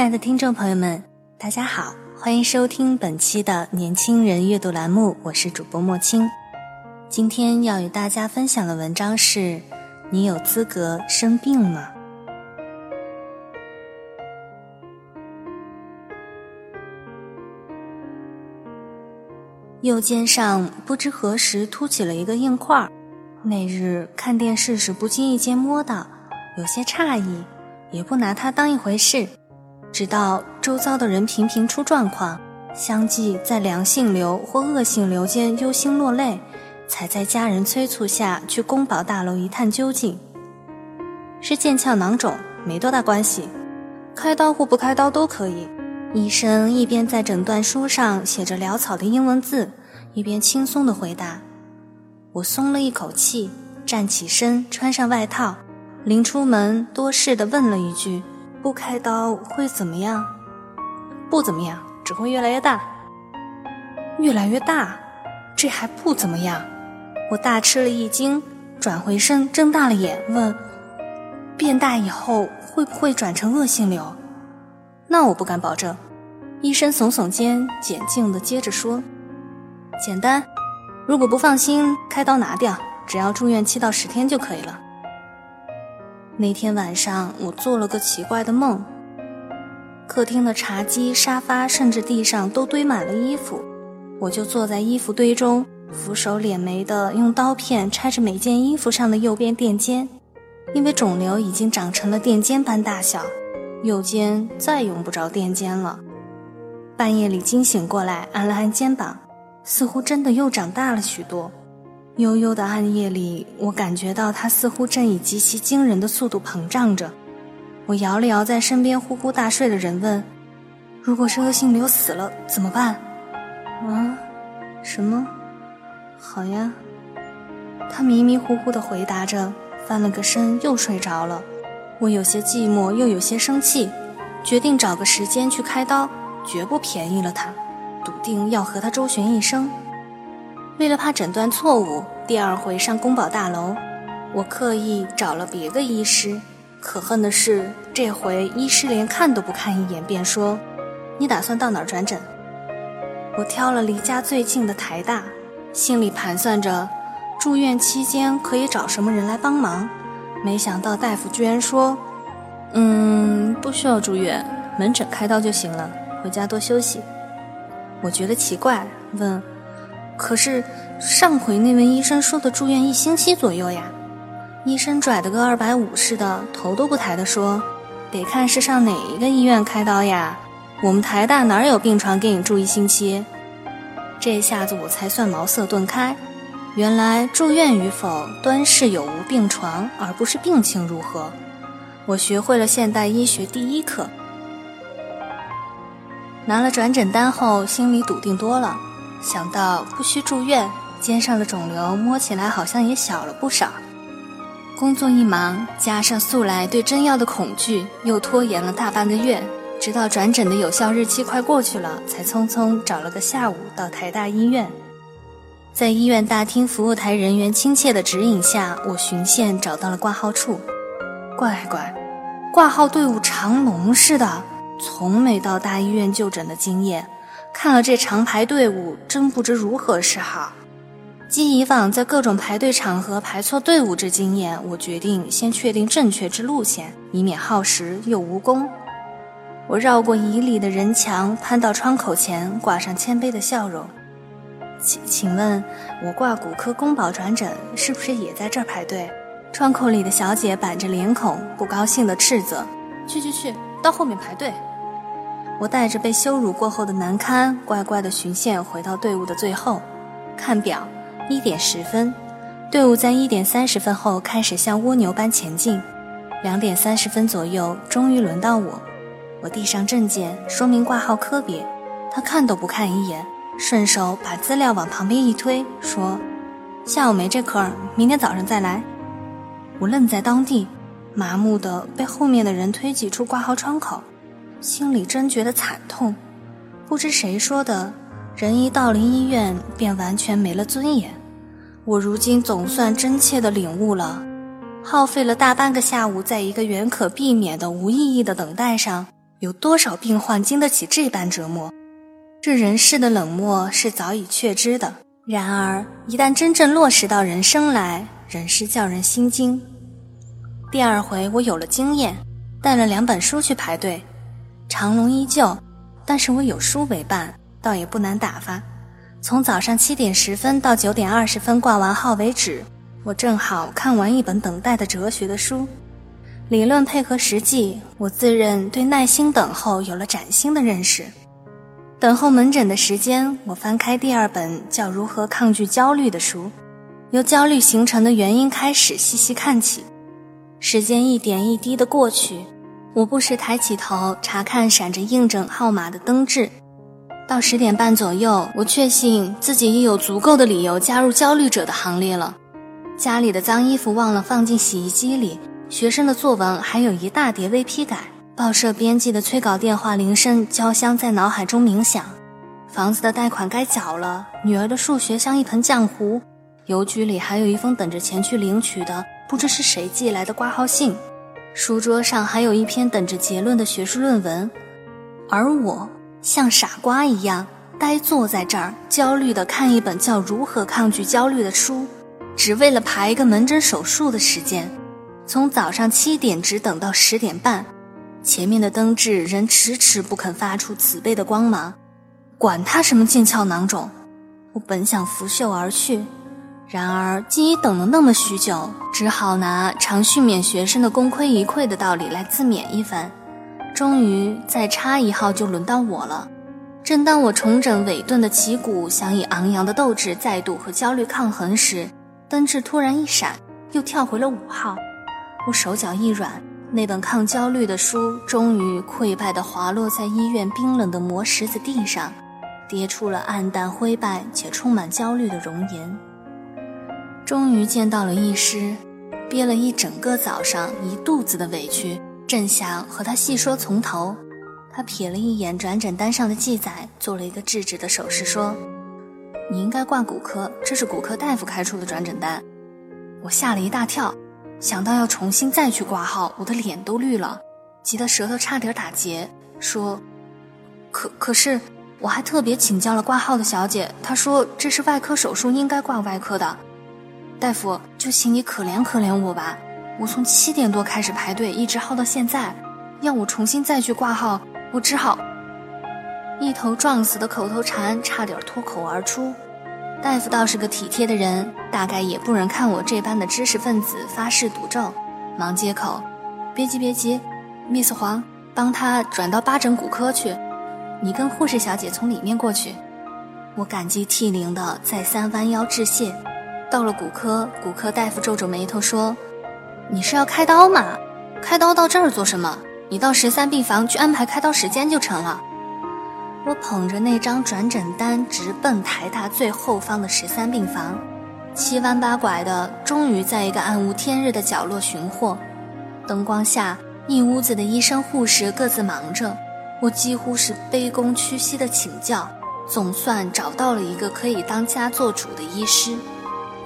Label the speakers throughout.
Speaker 1: 亲爱的听众朋友们，大家好，欢迎收听本期的年轻人阅读栏目，我是主播莫青。今天要与大家分享的文章是：你有资格生病吗？右肩上不知何时凸起了一个硬块儿，那日看电视时不经意间摸到，有些诧异，也不拿它当一回事。直到周遭的人频频出状况，相继在良性瘤或恶性瘤间忧心落泪，才在家人催促下去宫保大楼一探究竟。是腱鞘囊肿，没多大关系，开刀或不开刀都可以。医生一边在诊断书上写着潦草的英文字，一边轻松地回答。我松了一口气，站起身，穿上外套，临出门多事地问了一句。不开刀会怎么样？不怎么样，只会越来越大。越来越大，这还不怎么样。我大吃了一惊，转回身，睁大了眼问：“变大以后会不会转成恶性瘤？”那我不敢保证。医生耸耸肩，简静的接着说：“简单，如果不放心，开刀拿掉，只要住院七到十天就可以了。”那天晚上，我做了个奇怪的梦。客厅的茶几、沙发，甚至地上都堆满了衣服，我就坐在衣服堆中，俯首敛眉的用刀片拆着每件衣服上的右边垫肩，因为肿瘤已经长成了垫肩般大小，右肩再用不着垫肩了。半夜里惊醒过来，按了按肩膀，似乎真的又长大了许多。悠悠的暗夜里，我感觉到它似乎正以极其惊人的速度膨胀着。我摇了摇在身边呼呼大睡的人，问：“如果是恶性瘤死了怎么办？”“啊，什么？好呀。”他迷迷糊糊地回答着，翻了个身又睡着了。我有些寂寞，又有些生气，决定找个时间去开刀，绝不便宜了他，笃定要和他周旋一生。为了怕诊断错误，第二回上宫保大楼，我刻意找了别个医师。可恨的是，这回医师连看都不看一眼，便说：“你打算到哪儿转诊？”我挑了离家最近的台大，心里盘算着住院期间可以找什么人来帮忙。没想到大夫居然说：“嗯，不需要住院，门诊开刀就行了，回家多休息。”我觉得奇怪，问。可是上回那位医生说的住院一星期左右呀，医生拽的跟二百五似的，头都不抬的说：“得看是上哪一个医院开刀呀，我们台大哪有病床给你住一星期？”这下子我才算茅塞顿开，原来住院与否端视有无病床，而不是病情如何。我学会了现代医学第一课。拿了转诊单后，心里笃定多了。想到不需住院，肩上的肿瘤摸起来好像也小了不少。工作一忙，加上素来对针药的恐惧，又拖延了大半个月。直到转诊的有效日期快过去了，才匆匆找了个下午到台大医院。在医院大厅服务台人员亲切的指引下，我循线找到了挂号处。乖乖，挂号队伍长龙似的，从没到大医院就诊的经验。看了这长排队伍，真不知如何是好。基以往在各种排队场合排错队伍之经验，我决定先确定正确之路线，以免耗时又无功。我绕过椅里的人墙，攀到窗口前，挂上谦卑的笑容：“请请问，我挂骨科宫保转诊，是不是也在这儿排队？”窗口里的小姐板着脸孔，不高兴地斥责：“去去去，到后面排队。”我带着被羞辱过后的难堪，乖乖地循线回到队伍的最后。看表，一点十分，队伍在一点三十分后开始像蜗牛般前进。两点三十分左右，终于轮到我。我递上证件，说明挂号科别。他看都不看一眼，顺手把资料往旁边一推，说：“下午没这科，明天早上再来。”我愣在当地，麻木地被后面的人推挤出挂号窗口。心里真觉得惨痛，不知谁说的，人一到临医院便完全没了尊严。我如今总算真切地领悟了，耗费了大半个下午，在一个原可避免的无意义的等待上，有多少病患经得起这般折磨？这人世的冷漠是早已确知的，然而一旦真正落实到人生来，仍是叫人心惊。第二回我有了经验，带了两本书去排队。长龙依旧，但是我有书为伴，倒也不难打发。从早上七点十分到九点二十分挂完号为止，我正好看完一本等待的哲学的书。理论配合实际，我自认对耐心等候有了崭新的认识。等候门诊的时间，我翻开第二本叫《如何抗拒焦虑》的书，由焦虑形成的原因开始细细看起。时间一点一滴的过去。我不时抬起头查看闪着应诊号码的灯质，到十点半左右，我确信自己已有足够的理由加入焦虑者的行列了。家里的脏衣服忘了放进洗衣机里，学生的作文还有一大叠未批改，报社编辑的催稿电话铃声交相在脑海中鸣响，房子的贷款该缴了，女儿的数学像一盆浆糊，邮局里还有一封等着前去领取的不知是谁寄来的挂号信。书桌上还有一篇等着结论的学术论文，而我像傻瓜一样呆坐在这儿，焦虑地看一本叫《如何抗拒焦虑》的书，只为了排一个门诊手术的时间，从早上七点直等到十点半，前面的灯质仍迟迟不肯发出慈悲的光芒，管他什么腱鞘囊肿，我本想拂袖而去。然而，既已等了那么许久，只好拿常训勉学生的功亏一篑的道理来自勉一番。终于，再差一号就轮到我了。正当我重整尾顿的旗鼓，想以昂扬的斗志再度和焦虑抗衡时，灯质突然一闪，又跳回了五号。我手脚一软，那本抗焦虑的书终于溃败地滑落在医院冰冷的磨石子地上，跌出了暗淡灰败且充满焦虑的容颜。终于见到了医师，憋了一整个早上，一肚子的委屈，正想和他细说从头，他瞥了一眼转诊单上的记载，做了一个制止的手势，说：“你应该挂骨科，这是骨科大夫开出的转诊单。”我吓了一大跳，想到要重新再去挂号，我的脸都绿了，急得舌头差点打结，说：“可可是，我还特别请教了挂号的小姐，她说这是外科手术，应该挂外科的。”大夫，就请你可怜可怜我吧！我从七点多开始排队，一直耗到现在，要我重新再去挂号，我只好一头撞死的口头禅差点脱口而出。大夫倒是个体贴的人，大概也不忍看我这般的知识分子发誓赌咒，忙接口：“别急别急，Miss 黄，帮他转到八诊骨科去，你跟护士小姐从里面过去。”我感激涕零的再三弯腰致谢。到了骨科，骨科大夫皱皱眉头说：“你是要开刀吗？开刀到这儿做什么？你到十三病房去安排开刀时间就成了。”我捧着那张转诊单，直奔台大最后方的十三病房，七弯八拐的，终于在一个暗无天日的角落寻获。灯光下，一屋子的医生护士各自忙着，我几乎是卑躬屈膝的请教，总算找到了一个可以当家做主的医师。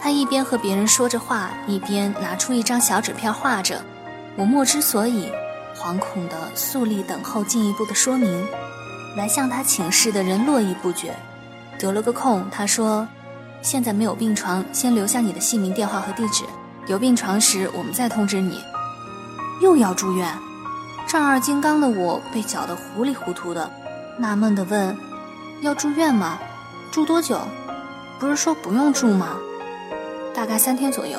Speaker 1: 他一边和别人说着话，一边拿出一张小纸片画着。我莫之所以，惶恐地肃立等候进一步的说明。来向他请示的人络绎不绝。得了个空，他说：“现在没有病床，先留下你的姓名、电话和地址。有病床时，我们再通知你。”又要住院？丈二金刚的我被搅得糊里糊涂的，纳闷地问：“要住院吗？住多久？不是说不用住吗？”大概三天左右，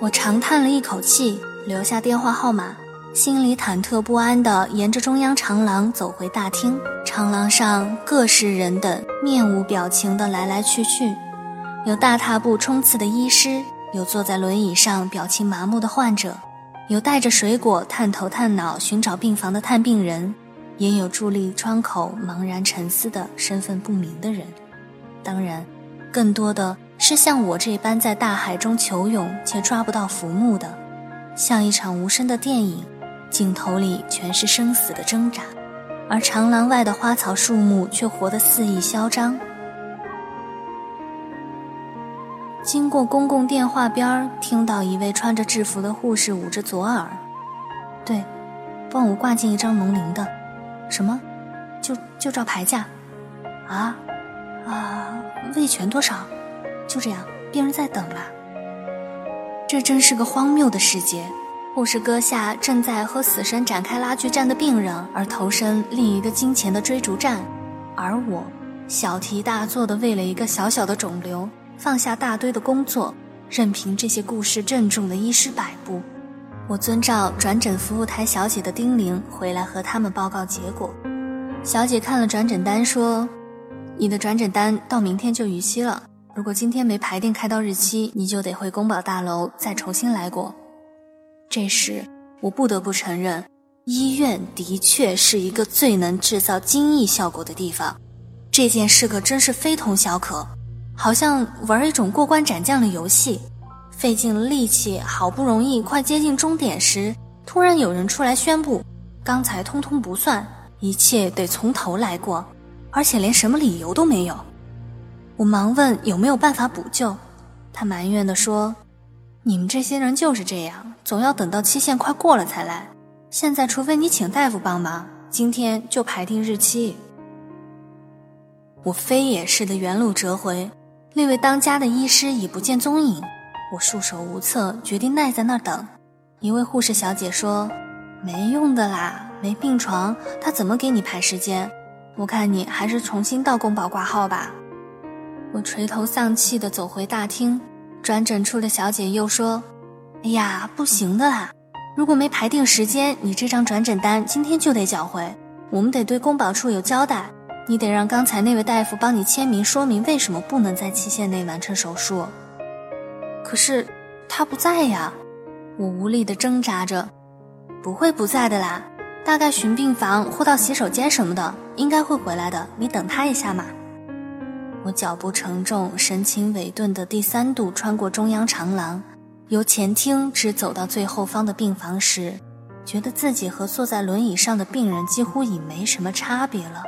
Speaker 1: 我长叹了一口气，留下电话号码。心里忐忑不安地沿着中央长廊走回大厅。长廊上各式人等面无表情地来来去去，有大踏步冲刺的医师，有坐在轮椅上表情麻木的患者，有带着水果探头探脑寻找病房的探病人，也有伫立窗口茫然沉思的身份不明的人。当然，更多的是像我这般在大海中求泳且抓不到浮木的，像一场无声的电影。镜头里全是生死的挣扎，而长廊外的花草树木却活得肆意嚣张。经过公共电话边儿，听到一位穿着制服的护士捂着左耳：“对，帮我挂进一张农林的，什么？就就照牌价？啊啊，味全多少？就这样，病人在等了。这真是个荒谬的世界。”护士割下正在和死神展开拉锯战的病人，而投身另一个金钱的追逐战，而我小题大做的为了一个小小的肿瘤放下大堆的工作，任凭这些故事郑重的医师摆布。我遵照转诊服务台小姐的叮咛回来和他们报告结果。小姐看了转诊单说：“你的转诊单到明天就逾期了，如果今天没排定开刀日期，你就得回宫保大楼再重新来过。”这时，我不得不承认，医院的确是一个最能制造惊异效果的地方。这件事可真是非同小可，好像玩一种过关斩将的游戏，费尽了力气，好不容易快接近终点时，突然有人出来宣布，刚才通通不算，一切得从头来过，而且连什么理由都没有。我忙问有没有办法补救，他埋怨地说。你们这些人就是这样，总要等到期限快过了才来。现在，除非你请大夫帮忙，今天就排定日期。我飞也似的原路折回，那位当家的医师已不见踪影。我束手无策，决定赖在那儿等。一位护士小姐说：“没用的啦，没病床，他怎么给你排时间？我看你还是重新到宫保挂号吧。”我垂头丧气地走回大厅。转诊处的小姐又说：“哎呀，不行的啦！如果没排定时间，你这张转诊单今天就得缴回。我们得对公保处有交代，你得让刚才那位大夫帮你签名，说明为什么不能在期限内完成手术。可是他不在呀！”我无力地挣扎着。“不会不在的啦，大概巡病房或到洗手间什么的，应该会回来的。你等他一下嘛。”我脚步沉重、神情委顿的第三度穿过中央长廊，由前厅直走到最后方的病房时，觉得自己和坐在轮椅上的病人几乎已没什么差别了。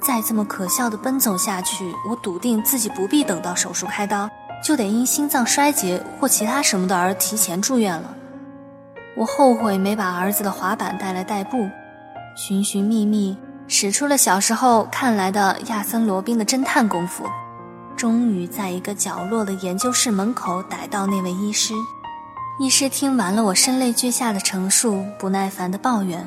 Speaker 1: 再这么可笑的奔走下去，我笃定自己不必等到手术开刀，就得因心脏衰竭或其他什么的而提前住院了。我后悔没把儿子的滑板带来代步，寻寻觅觅。使出了小时候看来的亚森·罗宾的侦探功夫，终于在一个角落的研究室门口逮到那位医师。医师听完了我声泪俱下的陈述，不耐烦地抱怨：“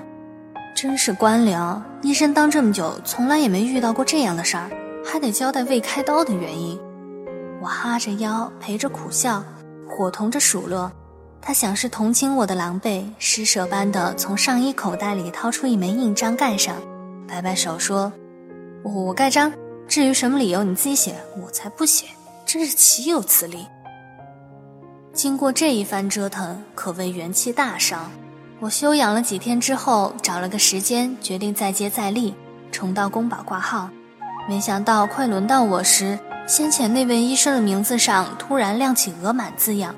Speaker 1: 真是官僚，医生当这么久，从来也没遇到过这样的事儿，还得交代未开刀的原因。”我哈着腰，陪着苦笑，伙同着数落。他想是同情我的狼狈，施舍般的从上衣口袋里掏出一枚印章盖上。摆摆手说：“我我盖章，至于什么理由你自己写，我才不写，真是岂有此理。”经过这一番折腾，可谓元气大伤。我休养了几天之后，找了个时间，决定再接再厉，重到宫保挂号。没想到快轮到我时，先前那位医生的名字上突然亮起“额满”字样。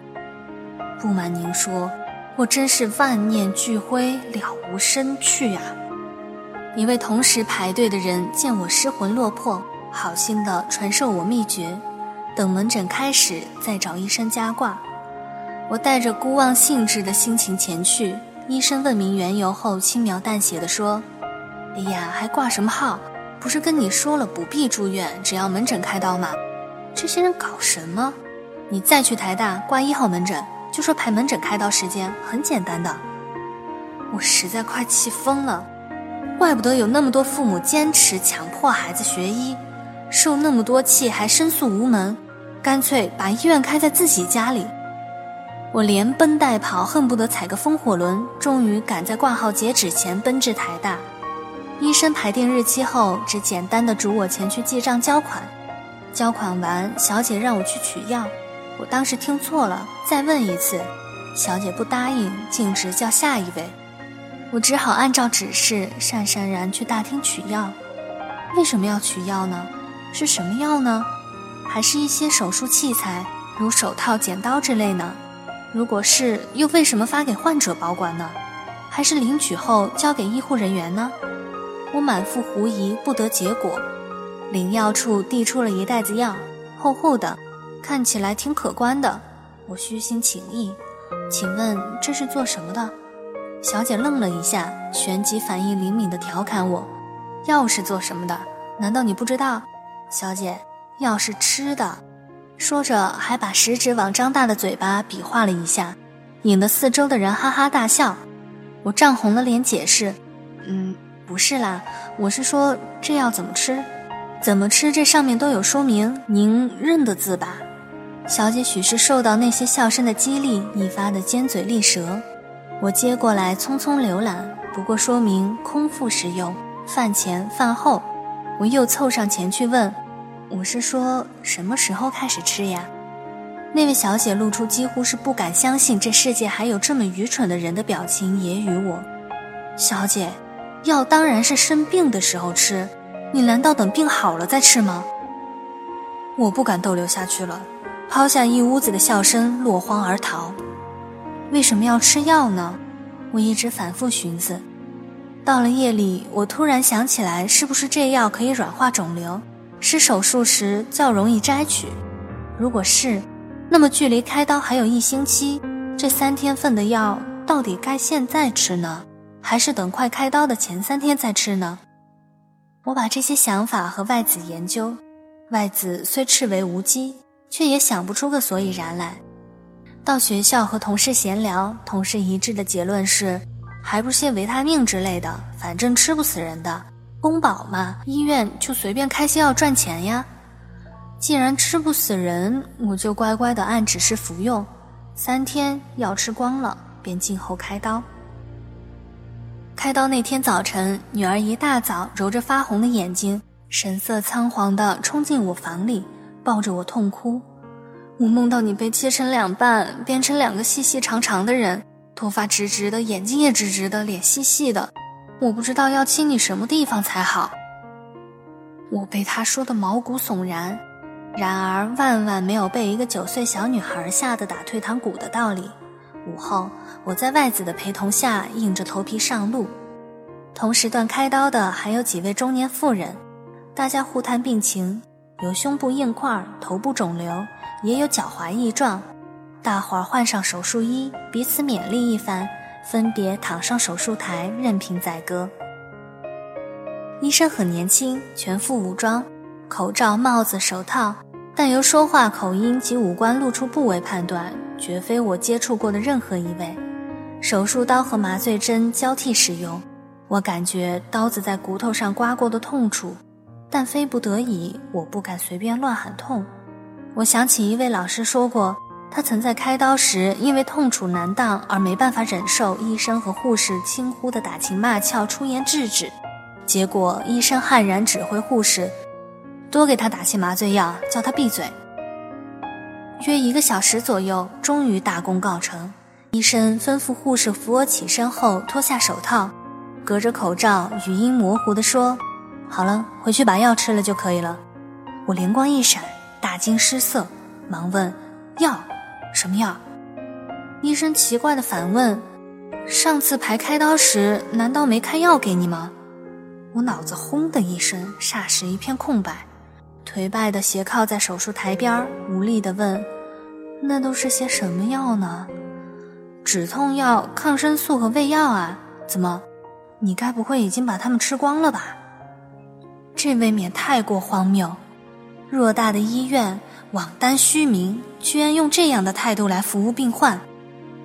Speaker 1: 不瞒您说，我真是万念俱灰，了无生趣啊！一位同时排队的人见我失魂落魄，好心的传授我秘诀：等门诊开始再找医生加挂。我带着孤望兴致的心情前去，医生问明缘由后，轻描淡写的说：“哎呀，还挂什么号？不是跟你说了不必住院，只要门诊开刀吗？这些人搞什么？你再去台大挂一号门诊，就说排门诊开刀时间，很简单的。”我实在快气疯了。怪不得有那么多父母坚持强迫孩子学医，受那么多气还申诉无门，干脆把医院开在自己家里。我连奔带跑，恨不得踩个风火轮，终于赶在挂号截止前奔至台大。医生排定日期后，只简单的嘱我前去记账交款。交款完，小姐让我去取药，我当时听错了，再问一次，小姐不答应，径直叫下一位。我只好按照指示，讪讪然去大厅取药。为什么要取药呢？是什么药呢？还是一些手术器材，如手套、剪刀之类呢？如果是，又为什么发给患者保管呢？还是领取后交给医护人员呢？我满腹狐疑，不得结果。领药处递出了一袋子药，厚厚的，看起来挺可观的。我虚心请意，请问这是做什么的？小姐愣了一下，旋即反应灵敏地调侃我：“药是做什么的？难道你不知道？小姐，药是吃的。”说着，还把食指往张大的嘴巴比划了一下，引得四周的人哈哈大笑。我涨红了脸解释：“嗯，不是啦，我是说这药怎么吃，怎么吃，这上面都有说明，您认得字吧？”小姐许是受到那些笑声的激励，一发的尖嘴利舌。我接过来匆匆浏览，不过说明空腹食用，饭前饭后。我又凑上前去问。我是说，什么时候开始吃呀？那位小姐露出几乎是不敢相信这世界还有这么愚蠢的人的表情，揶揄我：“小姐，药当然是生病的时候吃，你难道等病好了再吃吗？”我不敢逗留下去了，抛下一屋子的笑声，落荒而逃。为什么要吃药呢？我一直反复寻思。到了夜里，我突然想起来，是不是这药可以软化肿瘤？使手术时较容易摘取。如果是，那么距离开刀还有一星期，这三天份的药到底该现在吃呢，还是等快开刀的前三天再吃呢？我把这些想法和外子研究，外子虽斥为无稽，却也想不出个所以然来。到学校和同事闲聊，同事一致的结论是，还不些维他命之类的，反正吃不死人的。公保嘛，医院就随便开些药赚钱呀。既然吃不死人，我就乖乖的按指示服用。三天药吃光了，便静候开刀。开刀那天早晨，女儿一大早揉着发红的眼睛，神色仓皇的冲进我房里，抱着我痛哭。我梦到你被切成两半，变成两个细细长长的人，头发直直的，眼睛也直直的，脸细细的。我不知道要亲你什么地方才好。我被他说的毛骨悚然，然而万万没有被一个九岁小女孩吓得打退堂鼓的道理。午后，我在外子的陪同下，硬着头皮上路。同时段开刀的还有几位中年妇人，大家互谈病情，有胸部硬块、头部肿瘤，也有脚踝异状。大伙儿换上手术衣，彼此勉励一番。分别躺上手术台，任凭宰割。医生很年轻，全副武装，口罩、帽子、手套，但由说话口音及五官露出部位判断，绝非我接触过的任何一位。手术刀和麻醉针交替使用，我感觉刀子在骨头上刮过的痛楚，但非不得已，我不敢随便乱喊痛。我想起一位老师说过。他曾在开刀时因为痛楚难当而没办法忍受医生和护士轻忽的打情骂俏，出言制止，结果医生悍然指挥护士多给他打些麻醉药，叫他闭嘴。约一个小时左右，终于大功告成。医生吩咐护士扶我起身后脱下手套，隔着口罩语音模糊地说：“好了，回去把药吃了就可以了。”我灵光一闪，大惊失色，忙问：“药？”什么药？医生奇怪的反问：“上次排开刀时，难道没开药给你吗？”我脑子轰的一声，霎时一片空白，颓败的斜靠在手术台边，无力的问：“那都是些什么药呢？”“止痛药、抗生素和胃药啊。”“怎么？你该不会已经把它们吃光了吧？”这未免太过荒谬。偌大的医院。枉担虚名，居然用这样的态度来服务病患，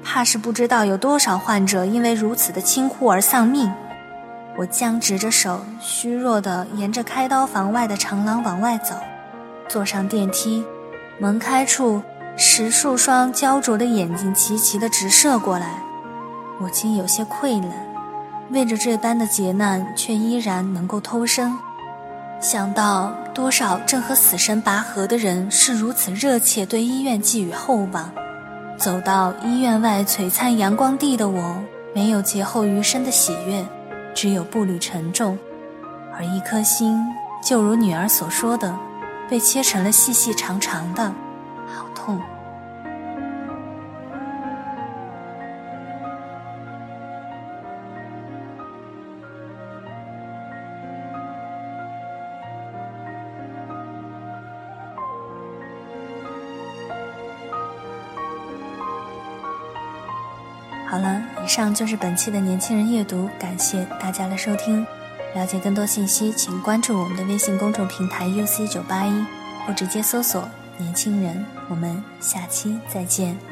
Speaker 1: 怕是不知道有多少患者因为如此的轻忽而丧命。我僵直着手，虚弱地沿着开刀房外的长廊往外走，坐上电梯，门开处，十数双焦灼的眼睛齐齐地直射过来，我竟有些愧冷，为着这般的劫难，却依然能够偷生。想到多少正和死神拔河的人是如此热切对医院寄予厚望，走到医院外璀璨阳光地的我，没有劫后余生的喜悦，只有步履沉重，而一颗心，就如女儿所说的，被切成了细细长长的，了，以上就是本期的年轻人阅读，感谢大家的收听。了解更多信息，请关注我们的微信公众平台 UC 九八一，或直接搜索“年轻人”。我们下期再见。